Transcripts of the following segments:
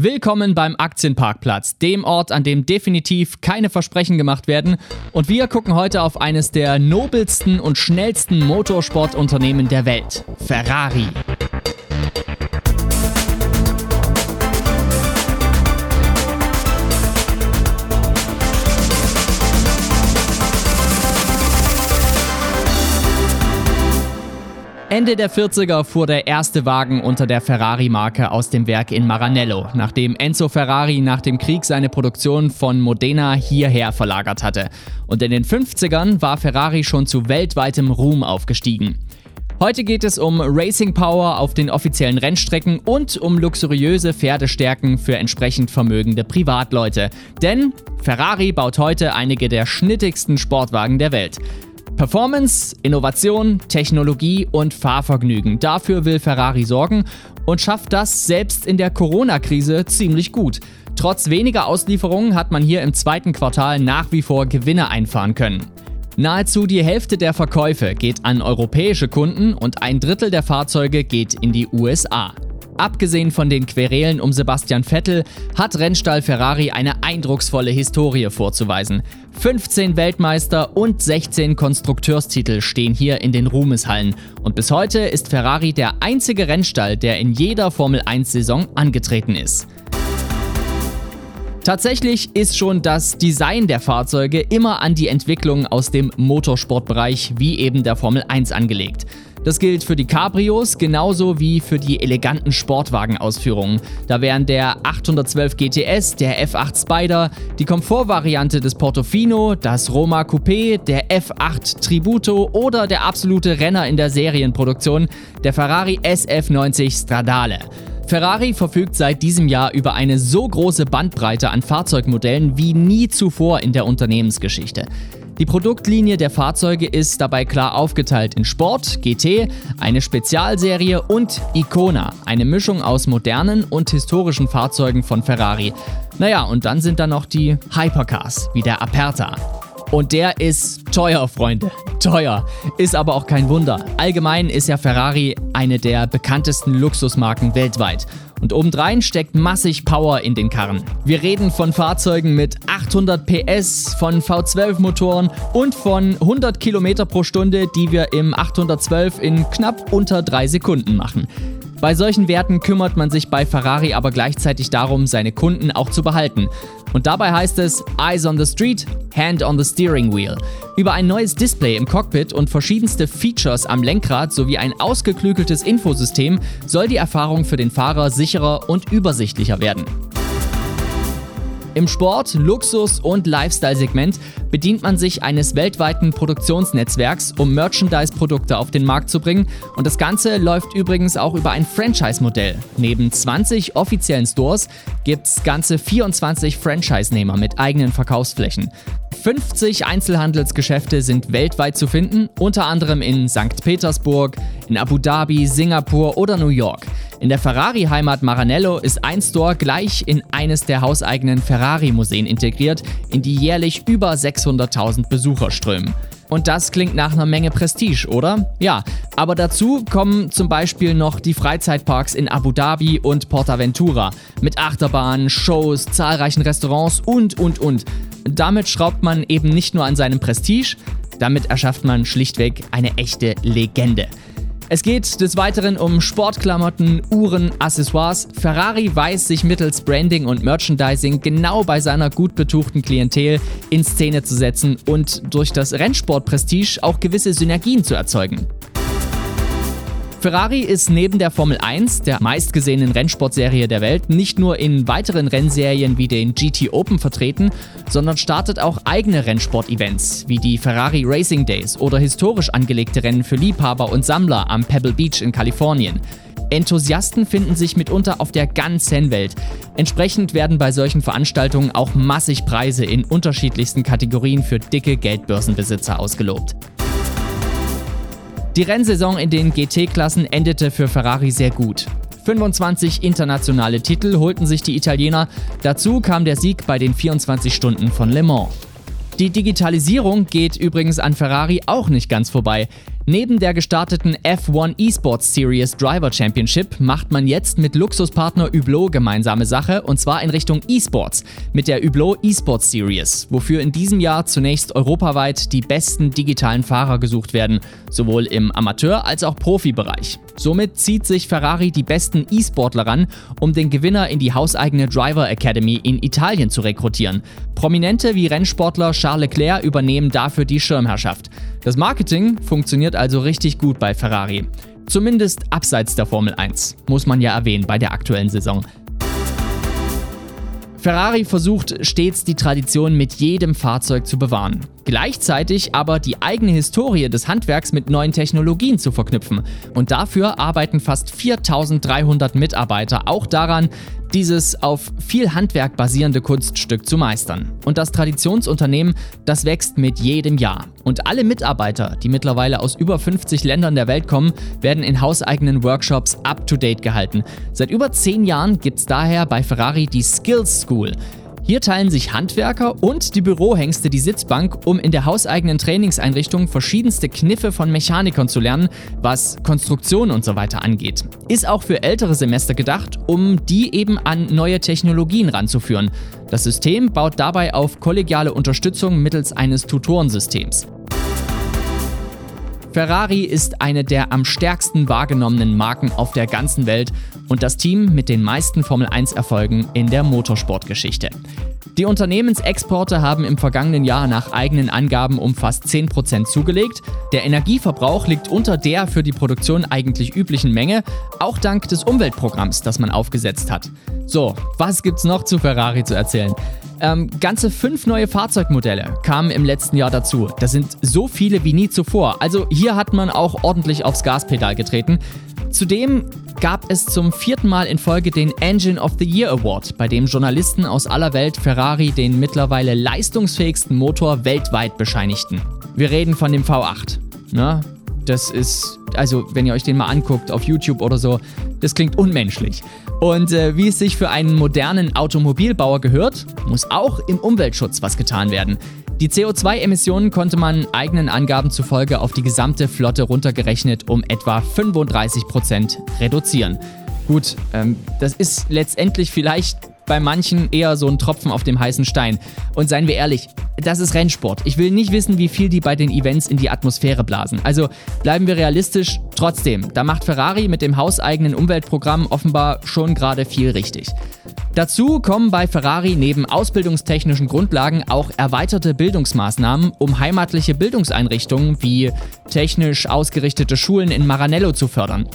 Willkommen beim Aktienparkplatz, dem Ort, an dem definitiv keine Versprechen gemacht werden. Und wir gucken heute auf eines der nobelsten und schnellsten Motorsportunternehmen der Welt, Ferrari. Ende der 40er fuhr der erste Wagen unter der Ferrari-Marke aus dem Werk in Maranello, nachdem Enzo Ferrari nach dem Krieg seine Produktion von Modena hierher verlagert hatte. Und in den 50ern war Ferrari schon zu weltweitem Ruhm aufgestiegen. Heute geht es um Racing Power auf den offiziellen Rennstrecken und um luxuriöse Pferdestärken für entsprechend vermögende Privatleute. Denn Ferrari baut heute einige der schnittigsten Sportwagen der Welt. Performance, Innovation, Technologie und Fahrvergnügen. Dafür will Ferrari sorgen und schafft das selbst in der Corona-Krise ziemlich gut. Trotz weniger Auslieferungen hat man hier im zweiten Quartal nach wie vor Gewinne einfahren können. Nahezu die Hälfte der Verkäufe geht an europäische Kunden und ein Drittel der Fahrzeuge geht in die USA. Abgesehen von den Querelen um Sebastian Vettel hat Rennstall Ferrari eine eindrucksvolle Historie vorzuweisen. 15 Weltmeister und 16 Konstrukteurstitel stehen hier in den Ruhmeshallen. Und bis heute ist Ferrari der einzige Rennstall, der in jeder Formel 1-Saison angetreten ist. Tatsächlich ist schon das Design der Fahrzeuge immer an die Entwicklung aus dem Motorsportbereich wie eben der Formel 1 angelegt. Das gilt für die Cabrios genauso wie für die eleganten Sportwagenausführungen. Da wären der 812 GTS, der F8 Spider, die Komfortvariante des Portofino, das Roma Coupé, der F8 Tributo oder der absolute Renner in der Serienproduktion, der Ferrari SF90 Stradale. Ferrari verfügt seit diesem Jahr über eine so große Bandbreite an Fahrzeugmodellen wie nie zuvor in der Unternehmensgeschichte. Die Produktlinie der Fahrzeuge ist dabei klar aufgeteilt in Sport, GT, eine Spezialserie und Icona, eine Mischung aus modernen und historischen Fahrzeugen von Ferrari. Naja, und dann sind da noch die Hypercars, wie der Aperta. Und der ist teuer, Freunde. Teuer. Ist aber auch kein Wunder. Allgemein ist ja Ferrari eine der bekanntesten Luxusmarken weltweit. Und obendrein steckt massig Power in den Karren. Wir reden von Fahrzeugen mit 800 PS, von V12-Motoren und von 100 Kilometer pro Stunde, die wir im 812 in knapp unter drei Sekunden machen. Bei solchen Werten kümmert man sich bei Ferrari aber gleichzeitig darum, seine Kunden auch zu behalten. Und dabei heißt es Eyes on the Street, Hand on the Steering Wheel. Über ein neues Display im Cockpit und verschiedenste Features am Lenkrad sowie ein ausgeklügeltes Infosystem soll die Erfahrung für den Fahrer sicherer und übersichtlicher werden. Im Sport, Luxus und Lifestyle-Segment bedient man sich eines weltweiten Produktionsnetzwerks, um Merchandise-Produkte auf den Markt zu bringen. Und das Ganze läuft übrigens auch über ein Franchise-Modell. Neben 20 offiziellen Stores gibt es ganze 24 Franchise-Nehmer mit eigenen Verkaufsflächen. 50 Einzelhandelsgeschäfte sind weltweit zu finden, unter anderem in St. Petersburg, in Abu Dhabi, Singapur oder New York. In der Ferrari-Heimat Maranello ist ein Store gleich in eines der hauseigenen Ferrari-Museen integriert, in die jährlich über 600.000 Besucher strömen. Und das klingt nach einer Menge Prestige, oder? Ja, aber dazu kommen zum Beispiel noch die Freizeitparks in Abu Dhabi und Portaventura mit Achterbahnen, Shows, zahlreichen Restaurants und, und, und. Damit schraubt man eben nicht nur an seinem Prestige, damit erschafft man schlichtweg eine echte Legende. Es geht des Weiteren um Sportklamotten, Uhren, Accessoires. Ferrari weiß sich mittels Branding und Merchandising genau bei seiner gut betuchten Klientel in Szene zu setzen und durch das Rennsportprestige auch gewisse Synergien zu erzeugen. Ferrari ist neben der Formel 1, der meistgesehenen Rennsportserie der Welt, nicht nur in weiteren Rennserien wie den GT Open vertreten, sondern startet auch eigene Rennsport-Events wie die Ferrari Racing Days oder historisch angelegte Rennen für Liebhaber und Sammler am Pebble Beach in Kalifornien. Enthusiasten finden sich mitunter auf der ganzen Welt. Entsprechend werden bei solchen Veranstaltungen auch massig Preise in unterschiedlichsten Kategorien für dicke Geldbörsenbesitzer ausgelobt. Die Rennsaison in den GT-Klassen endete für Ferrari sehr gut. 25 internationale Titel holten sich die Italiener, dazu kam der Sieg bei den 24 Stunden von Le Mans. Die Digitalisierung geht übrigens an Ferrari auch nicht ganz vorbei. Neben der gestarteten F1 Esports Series Driver Championship macht man jetzt mit Luxuspartner Hublot gemeinsame Sache und zwar in Richtung Esports mit der Hublot Esports Series, wofür in diesem Jahr zunächst europaweit die besten digitalen Fahrer gesucht werden, sowohl im Amateur- als auch Profibereich. Somit zieht sich Ferrari die besten E-Sportler ran, um den Gewinner in die hauseigene Driver Academy in Italien zu rekrutieren. Prominente wie Rennsportler Charles Leclerc übernehmen dafür die Schirmherrschaft. Das Marketing funktioniert also richtig gut bei Ferrari. Zumindest abseits der Formel 1, muss man ja erwähnen bei der aktuellen Saison. Ferrari versucht stets die Tradition mit jedem Fahrzeug zu bewahren. Gleichzeitig aber die eigene Historie des Handwerks mit neuen Technologien zu verknüpfen. Und dafür arbeiten fast 4300 Mitarbeiter auch daran, dieses auf viel Handwerk basierende Kunststück zu meistern. Und das Traditionsunternehmen, das wächst mit jedem Jahr. Und alle Mitarbeiter, die mittlerweile aus über 50 Ländern der Welt kommen, werden in hauseigenen Workshops up-to-date gehalten. Seit über 10 Jahren gibt es daher bei Ferrari die Skills School. Hier teilen sich Handwerker und die Bürohengste die Sitzbank, um in der hauseigenen Trainingseinrichtung verschiedenste Kniffe von Mechanikern zu lernen, was Konstruktion und so weiter angeht. Ist auch für ältere Semester gedacht, um die eben an neue Technologien ranzuführen. Das System baut dabei auf kollegiale Unterstützung mittels eines Tutorensystems. Ferrari ist eine der am stärksten wahrgenommenen Marken auf der ganzen Welt und das Team mit den meisten Formel-1-Erfolgen in der Motorsportgeschichte. Die Unternehmensexporte haben im vergangenen Jahr nach eigenen Angaben um fast 10% zugelegt. Der Energieverbrauch liegt unter der für die Produktion eigentlich üblichen Menge, auch dank des Umweltprogramms, das man aufgesetzt hat. So, was gibt's noch zu Ferrari zu erzählen? Ähm, ganze fünf neue Fahrzeugmodelle kamen im letzten Jahr dazu. Das sind so viele wie nie zuvor. Also hier hat man auch ordentlich aufs Gaspedal getreten. Zudem gab es zum vierten Mal in Folge den Engine of the Year Award, bei dem Journalisten aus aller Welt Ferrari den mittlerweile leistungsfähigsten Motor weltweit bescheinigten. Wir reden von dem V8. Ne? Das ist, also wenn ihr euch den mal anguckt auf YouTube oder so, das klingt unmenschlich. Und äh, wie es sich für einen modernen Automobilbauer gehört, muss auch im Umweltschutz was getan werden. Die CO2-Emissionen konnte man eigenen Angaben zufolge auf die gesamte Flotte runtergerechnet um etwa 35 Prozent reduzieren. Gut, ähm, das ist letztendlich vielleicht bei manchen eher so ein Tropfen auf dem heißen Stein. Und seien wir ehrlich, das ist Rennsport. Ich will nicht wissen, wie viel die bei den Events in die Atmosphäre blasen. Also bleiben wir realistisch. Trotzdem, da macht Ferrari mit dem hauseigenen Umweltprogramm offenbar schon gerade viel richtig. Dazu kommen bei Ferrari neben ausbildungstechnischen Grundlagen auch erweiterte Bildungsmaßnahmen, um heimatliche Bildungseinrichtungen wie technisch ausgerichtete Schulen in Maranello zu fördern.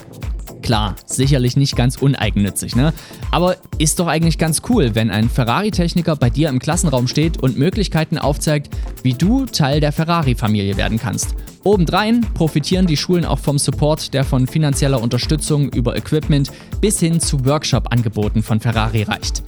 Klar, sicherlich nicht ganz uneigennützig, ne? Aber ist doch eigentlich ganz cool, wenn ein Ferrari-Techniker bei dir im Klassenraum steht und Möglichkeiten aufzeigt, wie du Teil der Ferrari-Familie werden kannst. Obendrein profitieren die Schulen auch vom Support, der von finanzieller Unterstützung über Equipment bis hin zu Workshop-Angeboten von Ferrari reicht.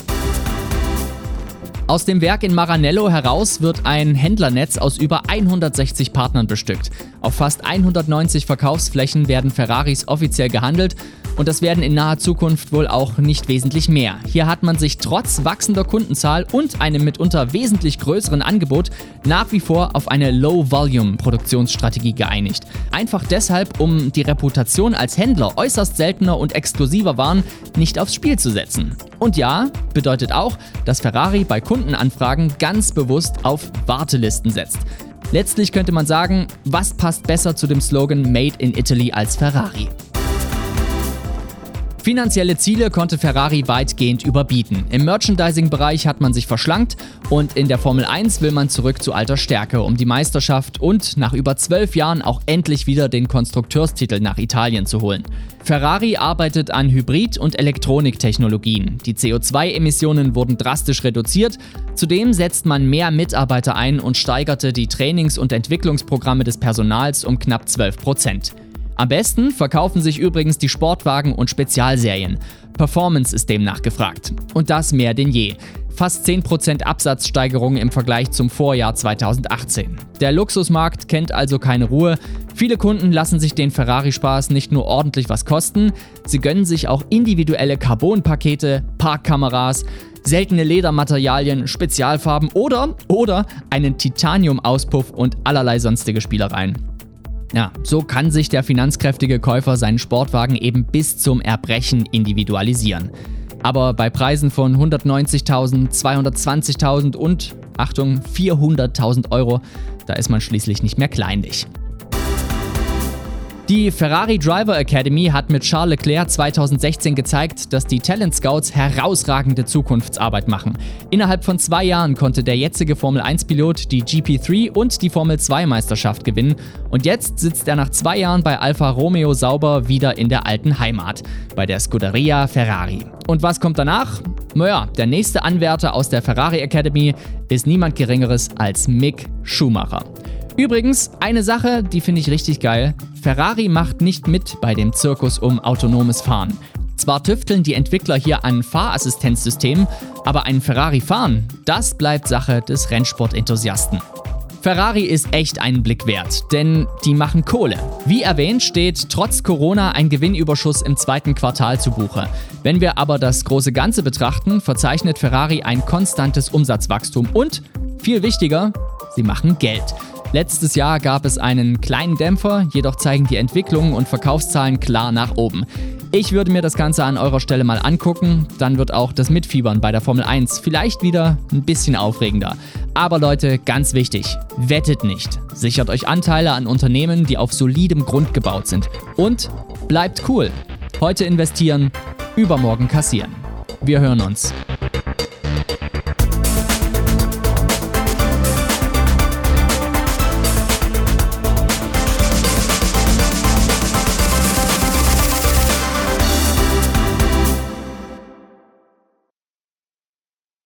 Aus dem Werk in Maranello heraus wird ein Händlernetz aus über 160 Partnern bestückt. Auf fast 190 Verkaufsflächen werden Ferraris offiziell gehandelt und das werden in naher Zukunft wohl auch nicht wesentlich mehr. Hier hat man sich trotz wachsender Kundenzahl und einem mitunter wesentlich größeren Angebot nach wie vor auf eine Low-Volume-Produktionsstrategie geeinigt. Einfach deshalb, um die Reputation als Händler äußerst seltener und exklusiver Waren nicht aufs Spiel zu setzen. Und ja, bedeutet auch, dass Ferrari bei Kundenanfragen ganz bewusst auf Wartelisten setzt. Letztlich könnte man sagen, was passt besser zu dem Slogan Made in Italy als Ferrari? Finanzielle Ziele konnte Ferrari weitgehend überbieten. Im Merchandising-Bereich hat man sich verschlankt und in der Formel 1 will man zurück zu alter Stärke, um die Meisterschaft und nach über zwölf Jahren auch endlich wieder den Konstrukteurstitel nach Italien zu holen. Ferrari arbeitet an Hybrid- und Elektroniktechnologien. Die CO2-Emissionen wurden drastisch reduziert. Zudem setzt man mehr Mitarbeiter ein und steigerte die Trainings- und Entwicklungsprogramme des Personals um knapp 12 Prozent. Am besten verkaufen sich übrigens die Sportwagen und Spezialserien. Performance ist demnach gefragt. Und das mehr denn je. Fast 10% Absatzsteigerung im Vergleich zum Vorjahr 2018. Der Luxusmarkt kennt also keine Ruhe. Viele Kunden lassen sich den Ferrari-Spaß nicht nur ordentlich was kosten, sie gönnen sich auch individuelle Carbon-Pakete, Parkkameras, seltene Ledermaterialien, Spezialfarben oder, oder einen Titanium-Auspuff und allerlei sonstige Spielereien. Ja, so kann sich der finanzkräftige Käufer seinen Sportwagen eben bis zum Erbrechen individualisieren. Aber bei Preisen von 190.000, 220.000 und, Achtung, 400.000 Euro, da ist man schließlich nicht mehr kleinlich. Die Ferrari Driver Academy hat mit Charles Leclerc 2016 gezeigt, dass die Talent Scouts herausragende Zukunftsarbeit machen. Innerhalb von zwei Jahren konnte der jetzige Formel 1-Pilot die GP3 und die Formel 2-Meisterschaft gewinnen und jetzt sitzt er nach zwei Jahren bei Alfa Romeo Sauber wieder in der alten Heimat, bei der Scuderia Ferrari. Und was kommt danach? Naja, der nächste Anwärter aus der Ferrari Academy ist niemand Geringeres als Mick Schumacher. Übrigens, eine Sache, die finde ich richtig geil. Ferrari macht nicht mit bei dem Zirkus um autonomes Fahren. Zwar tüfteln die Entwickler hier an Fahrassistenzsystemen, aber ein Ferrari fahren, das bleibt Sache des Rennsportenthusiasten. Ferrari ist echt einen Blick wert, denn die machen Kohle. Wie erwähnt steht trotz Corona ein Gewinnüberschuss im zweiten Quartal zu Buche. Wenn wir aber das große Ganze betrachten, verzeichnet Ferrari ein konstantes Umsatzwachstum und, viel wichtiger, sie machen Geld. Letztes Jahr gab es einen kleinen Dämpfer, jedoch zeigen die Entwicklungen und Verkaufszahlen klar nach oben. Ich würde mir das Ganze an eurer Stelle mal angucken, dann wird auch das Mitfiebern bei der Formel 1 vielleicht wieder ein bisschen aufregender. Aber Leute, ganz wichtig, wettet nicht. Sichert euch Anteile an Unternehmen, die auf solidem Grund gebaut sind. Und bleibt cool. Heute investieren, übermorgen kassieren. Wir hören uns.